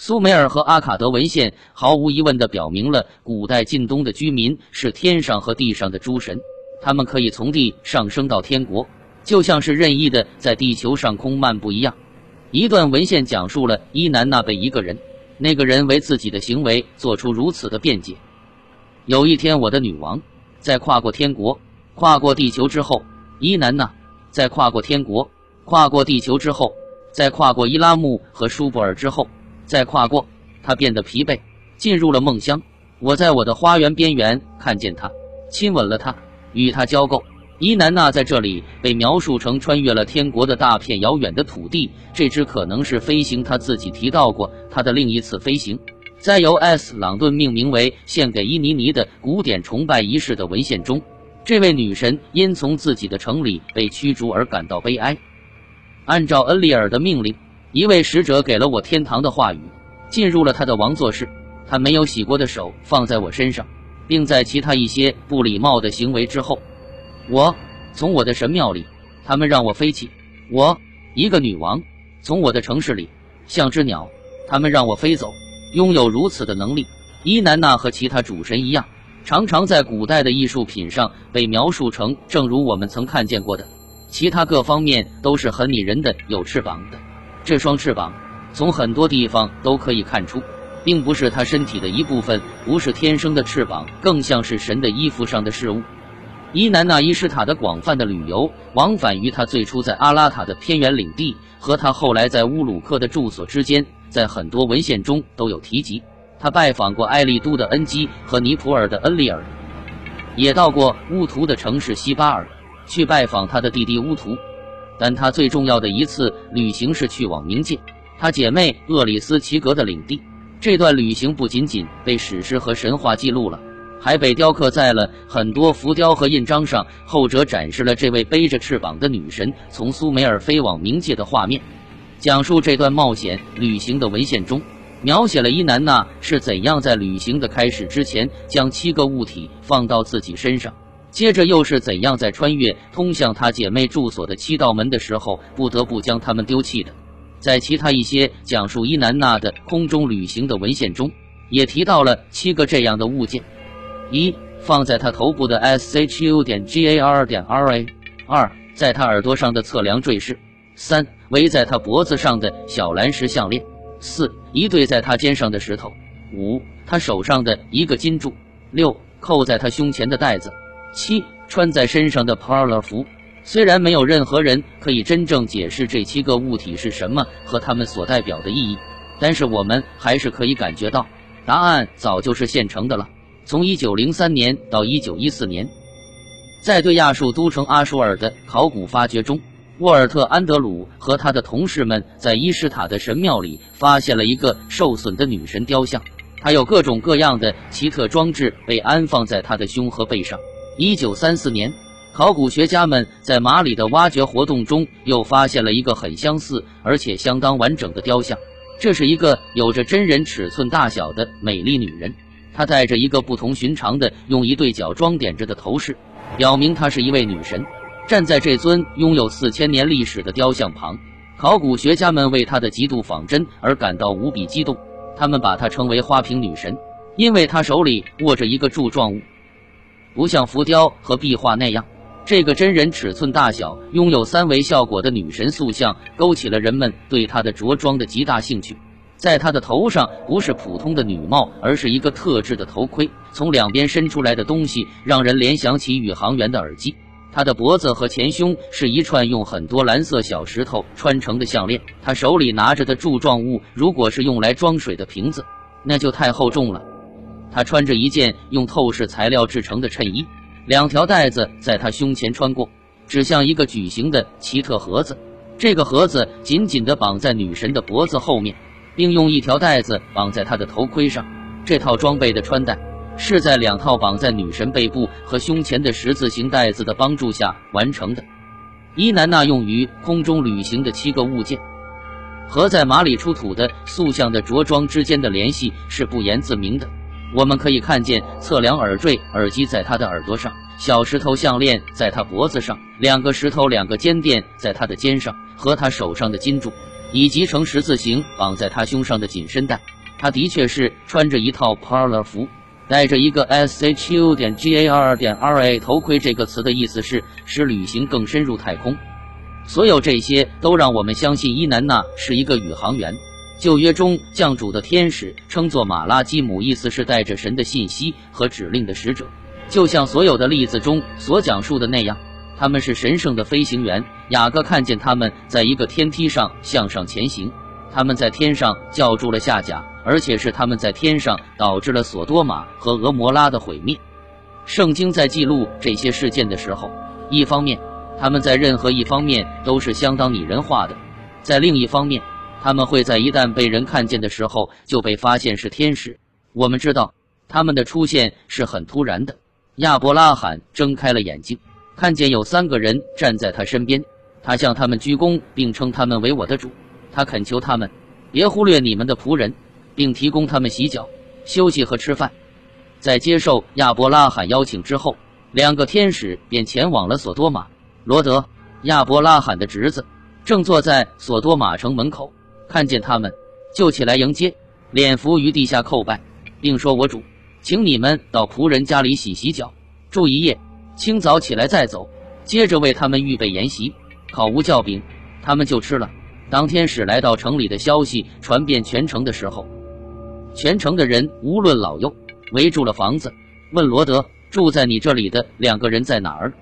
苏美尔和阿卡德文献毫无疑问地表明了，古代近东的居民是天上和地上的诸神，他们可以从地上升到天国，就像是任意的在地球上空漫步一样。一段文献讲述了伊南娜被一个人，那个人为自己的行为做出如此的辩解。有一天，我的女王在跨过天国、跨过地球之后，伊南娜在跨过天国、跨过地球之后，在跨过伊拉木和舒布尔之后。再跨过，他变得疲惫，进入了梦乡。我在我的花园边缘看见他，亲吻了他，与他交媾。伊南娜在这里被描述成穿越了天国的大片遥远的土地，这只可能是飞行。他自己提到过他的另一次飞行，在由 S. 朗顿命名为献给伊尼尼的古典崇拜仪式的文献中，这位女神因从自己的城里被驱逐而感到悲哀。按照恩利尔的命令。一位使者给了我天堂的话语，进入了他的王座室。他没有洗过的手放在我身上，并在其他一些不礼貌的行为之后，我从我的神庙里，他们让我飞起。我一个女王从我的城市里像只鸟，他们让我飞走。拥有如此的能力，伊南娜和其他主神一样，常常在古代的艺术品上被描述成正如我们曾看见过的，其他各方面都是很拟人的，有翅膀的。这双翅膀从很多地方都可以看出，并不是他身体的一部分，不是天生的翅膀，更像是神的衣服上的事物。伊南娜伊什塔的广泛的旅游，往返于他最初在阿拉塔的偏远领地和他后来在乌鲁克的住所之间，在很多文献中都有提及。他拜访过埃利都的恩基和尼普尔的恩利尔，也到过乌图的城市西巴尔去拜访他的弟弟乌图。但他最重要的一次旅行是去往冥界，他姐妹厄里斯奇格的领地。这段旅行不仅仅被史诗和神话记录了，还被雕刻在了很多浮雕和印章上。后者展示了这位背着翅膀的女神从苏美尔飞往冥界的画面。讲述这段冒险旅行的文献中，描写了伊南娜是怎样在旅行的开始之前将七个物体放到自己身上。接着又是怎样在穿越通向她姐妹住所的七道门的时候，不得不将他们丢弃的？在其他一些讲述伊南娜的空中旅行的文献中，也提到了七个这样的物件：一、放在她头部的 S H U 点 G A R 点 R A；二、在她耳朵上的测量坠饰；三、围在她脖子上的小蓝石项链；四、一对在她肩上的石头；五、她手上的一个金柱；六、扣在她胸前的带子。七穿在身上的 parlor 服，虽然没有任何人可以真正解释这七个物体是什么和它们所代表的意义，但是我们还是可以感觉到，答案早就是现成的了。从1903年到1914年，在对亚述都城阿舒尔的考古发掘中，沃尔特·安德鲁和他的同事们在伊什塔的神庙里发现了一个受损的女神雕像，它有各种各样的奇特装置被安放在她的胸和背上。一九三四年，考古学家们在马里的挖掘活动中又发现了一个很相似而且相当完整的雕像。这是一个有着真人尺寸大小的美丽女人，她戴着一个不同寻常的用一对角装点着的头饰，表明她是一位女神。站在这尊拥有四千年历史的雕像旁，考古学家们为她的极度仿真而感到无比激动。他们把她称为花瓶女神，因为她手里握着一个柱状物。不像浮雕和壁画那样，这个真人尺寸大小、拥有三维效果的女神塑像勾起了人们对她的着装的极大兴趣。在她的头上不是普通的女帽，而是一个特制的头盔，从两边伸出来的东西让人联想起宇航员的耳机。她的脖子和前胸是一串用很多蓝色小石头穿成的项链。她手里拿着的柱状物，如果是用来装水的瓶子，那就太厚重了。他穿着一件用透视材料制成的衬衣，两条带子在他胸前穿过，指向一个矩形的奇特盒子。这个盒子紧紧地绑在女神的脖子后面，并用一条带子绑在她的头盔上。这套装备的穿戴是在两套绑在女神背部和胸前的十字形带子的帮助下完成的。伊南娜用于空中旅行的七个物件，和在马里出土的塑像的着装之间的联系是不言自明的。我们可以看见测量耳坠耳机在他的耳朵上，小石头项链在他脖子上，两个石头两个肩垫在他的肩上，和他手上的金柱。以及呈十字形绑在他胸上的紧身带。他的确是穿着一套 parlor 服，戴着一个 shu 点 gar 点 ra 头盔。这个词的意思是使旅行更深入太空。所有这些都让我们相信伊南娜是一个宇航员。旧约中降主的天使称作马拉基姆，意思是带着神的信息和指令的使者。就像所有的例子中所讲述的那样，他们是神圣的飞行员。雅各看见他们在一个天梯上向上前行，他们在天上叫住了下甲，而且是他们在天上导致了索多玛和俄摩拉的毁灭。圣经在记录这些事件的时候，一方面他们在任何一方面都是相当拟人化的，在另一方面，他们会在一旦被人看见的时候就被发现是天使。我们知道他们的出现是很突然的。亚伯拉罕睁开了眼睛，看见有三个人站在他身边。他向他们鞠躬，并称他们为我的主。他恳求他们别忽略你们的仆人，并提供他们洗脚、休息和吃饭。在接受亚伯拉罕邀请之后，两个天使便前往了索多玛。罗德，亚伯拉罕的侄子，正坐在索多玛城门口，看见他们，就起来迎接，脸伏于地下叩拜，并说：“我主。”请你们到仆人家里洗洗脚，住一夜，清早起来再走。接着为他们预备筵席，烤无酵饼，他们就吃了。当天使来到城里的消息传遍全城的时候，全城的人无论老幼，围住了房子，问罗德住在你这里的两个人在哪儿？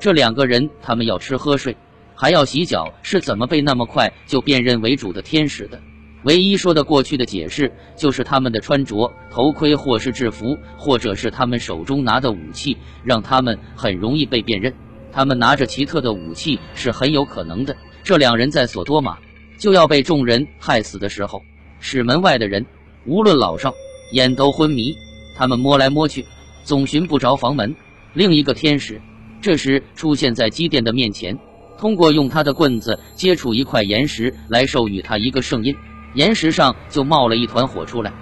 这两个人他们要吃喝睡，还要洗脚，是怎么被那么快就辨认为主的天使的？唯一说得过去的解释，就是他们的穿着、头盔，或是制服，或者是他们手中拿的武器，让他们很容易被辨认。他们拿着奇特的武器是很有可能的。这两人在索多玛就要被众人害死的时候，使门外的人无论老少，眼都昏迷。他们摸来摸去，总寻不着房门。另一个天使这时出现在基甸的面前，通过用他的棍子接触一块岩石来授予他一个圣印。岩石上就冒了一团火出来。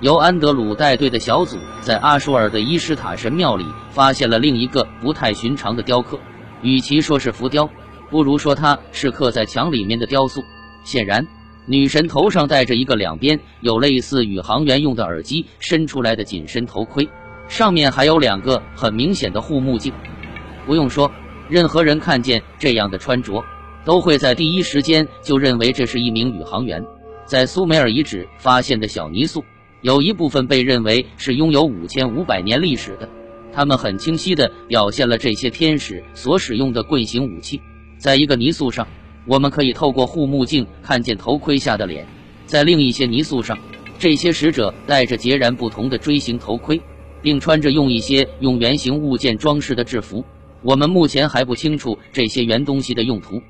由安德鲁带队的小组在阿舒尔的伊什塔神庙里发现了另一个不太寻常的雕刻，与其说是浮雕，不如说它是刻在墙里面的雕塑。显然，女神头上戴着一个两边有类似宇航员用的耳机伸出来的紧身头盔，上面还有两个很明显的护目镜。不用说，任何人看见这样的穿着，都会在第一时间就认为这是一名宇航员。在苏美尔遗址发现的小泥塑，有一部分被认为是拥有五千五百年历史的。他们很清晰地表现了这些天使所使用的棍形武器。在一个泥塑上，我们可以透过护目镜看见头盔下的脸；在另一些泥塑上，这些使者戴着截然不同的锥形头盔，并穿着用一些用圆形物件装饰的制服。我们目前还不清楚这些圆东西的用途。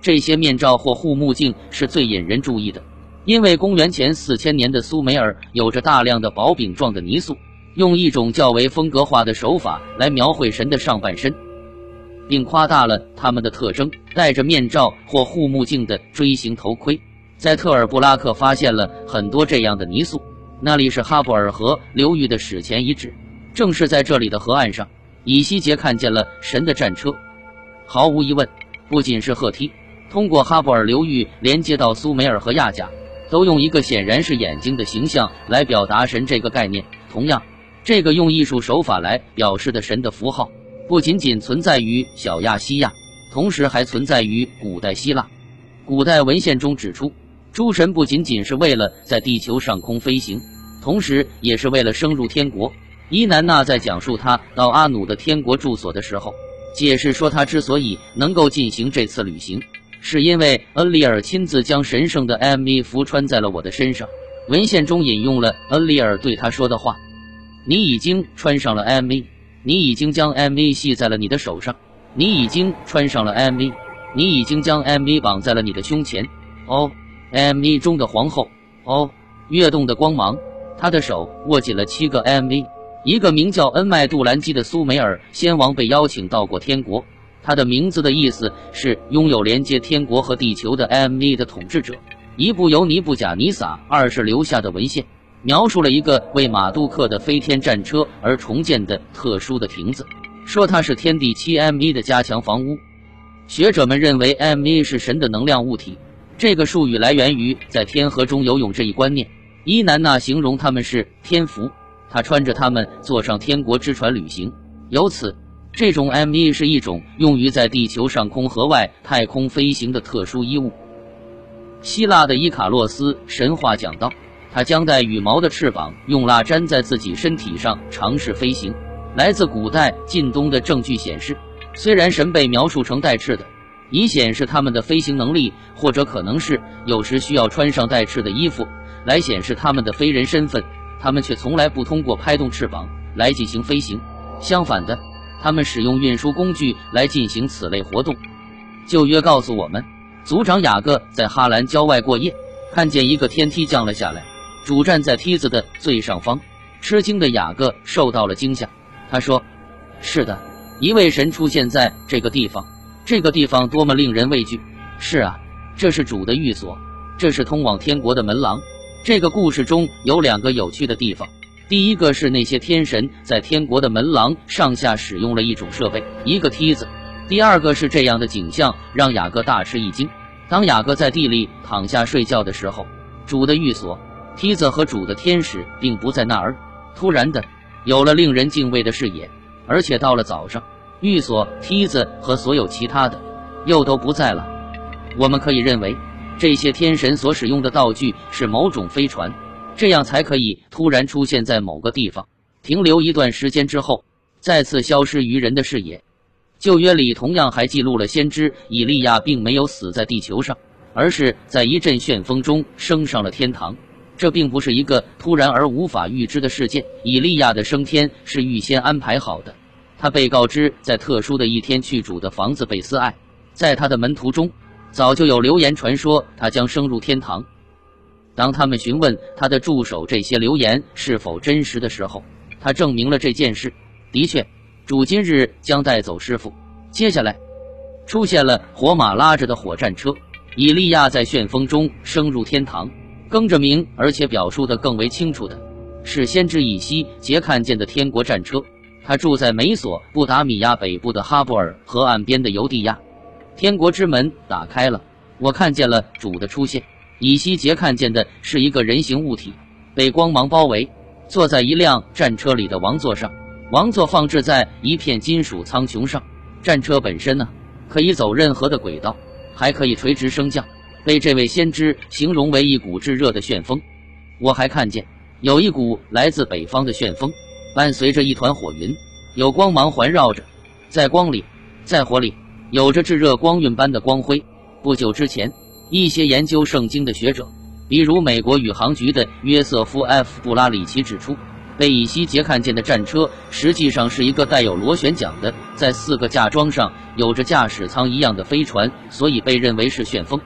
这些面罩或护目镜是最引人注意的。因为公元前四千年的苏美尔有着大量的薄饼状的泥塑，用一种较为风格化的手法来描绘神的上半身，并夸大了他们的特征。戴着面罩或护目镜的锥形头盔，在特尔布拉克发现了很多这样的泥塑。那里是哈布尔河流域的史前遗址，正是在这里的河岸上，以西结看见了神的战车。毫无疑问，不仅是鹤梯，通过哈布尔流域连接到苏美尔和亚甲。都用一个显然是眼睛的形象来表达神这个概念。同样，这个用艺术手法来表示的神的符号，不仅仅存在于小亚细亚，同时还存在于古代希腊。古代文献中指出，诸神不仅仅是为了在地球上空飞行，同时也是为了升入天国。伊南娜在讲述他到阿努的天国住所的时候，解释说，他之所以能够进行这次旅行。是因为恩利尔亲自将神圣的 M V 服穿在了我的身上。文献中引用了恩利尔对他说的话：“你已经穿上了 M V，你已经将 M V 系在了你的手上，你已经穿上了 M V，你已经将 M V 绑在了你的胸前。”哦，M V 中的皇后，哦，跃动的光芒，她的手握紧了七个 M V。一个名叫恩麦杜兰基的苏美尔先王被邀请到过天国。他的名字的意思是拥有连接天国和地球的 M V 的统治者。一部由尼布甲尼撒二世留下的文献，描述了一个为马杜克的飞天战车而重建的特殊的亭子，说它是天地七 M V 的加强房屋。学者们认为 M V 是神的能量物体，这个术语来源于在天河中游泳这一观念。伊南娜形容他们是天福，他穿着他们坐上天国之船旅行。由此，这种 ME 是一种用于在地球上空和外太空飞行的特殊衣物。希腊的伊卡洛斯神话讲到，他将带羽毛的翅膀用蜡粘在自己身体上尝试飞行。来自古代近东的证据显示，虽然神被描述成带翅的。以显示他们的飞行能力，或者可能是有时需要穿上带翅的衣服来显示他们的飞人身份。他们却从来不通过拍动翅膀来进行飞行，相反的，他们使用运输工具来进行此类活动。旧约告诉我们，族长雅各在哈兰郊外过夜，看见一个天梯降了下来，主站在梯子的最上方。吃惊的雅各受到了惊吓，他说：“是的，一位神出现在这个地方。”这个地方多么令人畏惧！是啊，这是主的寓所，这是通往天国的门廊。这个故事中有两个有趣的地方。第一个是那些天神在天国的门廊上下使用了一种设备，一个梯子。第二个是这样的景象让雅各大吃一惊：当雅各在地里躺下睡觉的时候，主的寓所、梯子和主的天使并不在那儿。突然的，有了令人敬畏的视野，而且到了早上。寓所、梯子和所有其他的，又都不在了。我们可以认为，这些天神所使用的道具是某种飞船，这样才可以突然出现在某个地方，停留一段时间之后，再次消失于人的视野。旧约里同样还记录了先知以利亚并没有死在地球上，而是在一阵旋风中升上了天堂。这并不是一个突然而无法预知的事件，以利亚的升天是预先安排好的。他被告知在特殊的一天去主的房子被私爱，在他的门徒中早就有流言传说他将升入天堂。当他们询问他的助手这些流言是否真实的时候，他证明了这件事的确，主今日将带走师傅。接下来出现了火马拉着的火战车，以利亚在旋风中升入天堂。更着名而且表述的更为清楚的是，先知以西结看见的天国战车。他住在美索不达米亚北部的哈布尔河岸边的犹地亚，天国之门打开了，我看见了主的出现。以西结看见的是一个人形物体，被光芒包围，坐在一辆战车里的王座上，王座放置在一片金属苍穹上。战车本身呢，可以走任何的轨道，还可以垂直升降，被这位先知形容为一股炙热的旋风。我还看见有一股来自北方的旋风。伴随着一团火云，有光芒环绕着，在光里，在火里，有着炙热光晕般的光辉。不久之前，一些研究圣经的学者，比如美国宇航局的约瑟夫 ·F· 布拉里奇指出，被以西杰看见的战车实际上是一个带有螺旋桨的，在四个架装上有着驾驶舱一样的飞船，所以被认为是旋风。